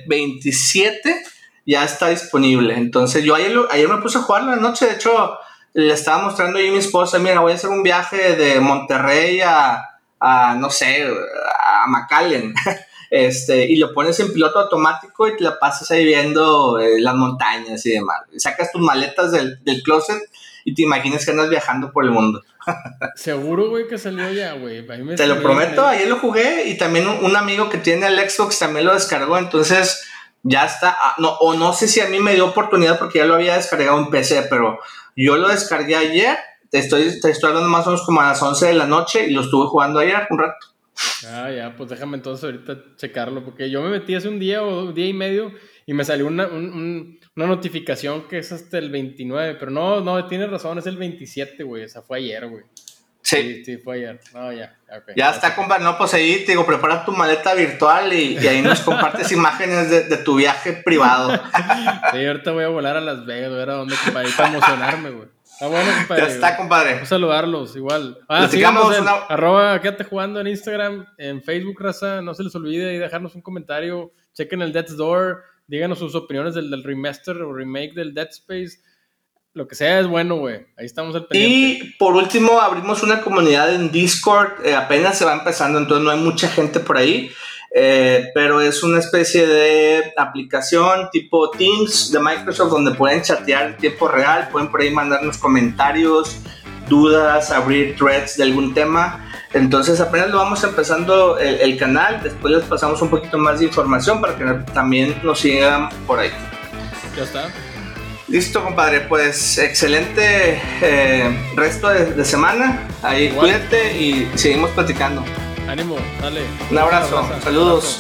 27, eh, ya está disponible. Entonces, yo ayer, ayer me puse a jugarlo la noche. De hecho, le estaba mostrando ahí a mi esposa, mira, voy a hacer un viaje de Monterrey a, a no sé, a McAllen. este, y lo pones en piloto automático y te la pasas ahí viendo eh, las montañas y demás. Sacas tus maletas del, del, closet y te imaginas que andas viajando por el mundo. Seguro, güey, que salió ya, güey. Te lo prometo, ayer lo jugué y también un, amigo que tiene el Xbox también lo descargó, entonces ya está. Ah, no, o no sé si a mí me dio oportunidad porque ya lo había descargado en PC, pero yo lo descargué ayer. Te estoy, te estoy hablando más o menos como a las 11 de la noche y lo estuve jugando ayer un rato. Ah, ya, pues déjame entonces ahorita checarlo, porque yo me metí hace un día o un día y medio y me salió una, una notificación que es hasta el 29, pero no, no, tienes razón, es el 27, güey, o sea, fue ayer, güey. Sí. sí. fue ayer. No, ya. Ya está, compa. No, pues ahí te digo, prepara tu maleta virtual y, ahí nos compartes imágenes de, tu viaje privado. sí, ahorita voy a volar a Las Vegas, a ver a dónde, para emocionarme, güey. Ah, bueno, compadre. Ya está, compadre. Saludarlos, igual. Ah, sigamos en arroba, quédate jugando en Instagram, en Facebook, raza. No se les olvide y dejarnos un comentario. Chequen el Death's Door. Díganos sus opiniones del, del remaster o remake del Dead Space. Lo que sea es bueno, güey. Ahí estamos al pendiente. Y por último, abrimos una comunidad en Discord. Eh, apenas se va empezando, entonces no hay mucha gente por ahí. Eh, pero es una especie de aplicación tipo Teams de Microsoft donde pueden chatear en tiempo real, pueden por ahí mandarnos comentarios, dudas, abrir threads de algún tema. Entonces apenas lo vamos empezando el, canal, después les pasamos un poquito más de información para que también nos sigan por ahí. Ya está. Listo, compadre. Pues excelente eh, resto de, semana. Ahí cuídate y seguimos platicando. Ánimo, dale. Un abrazo, saludos.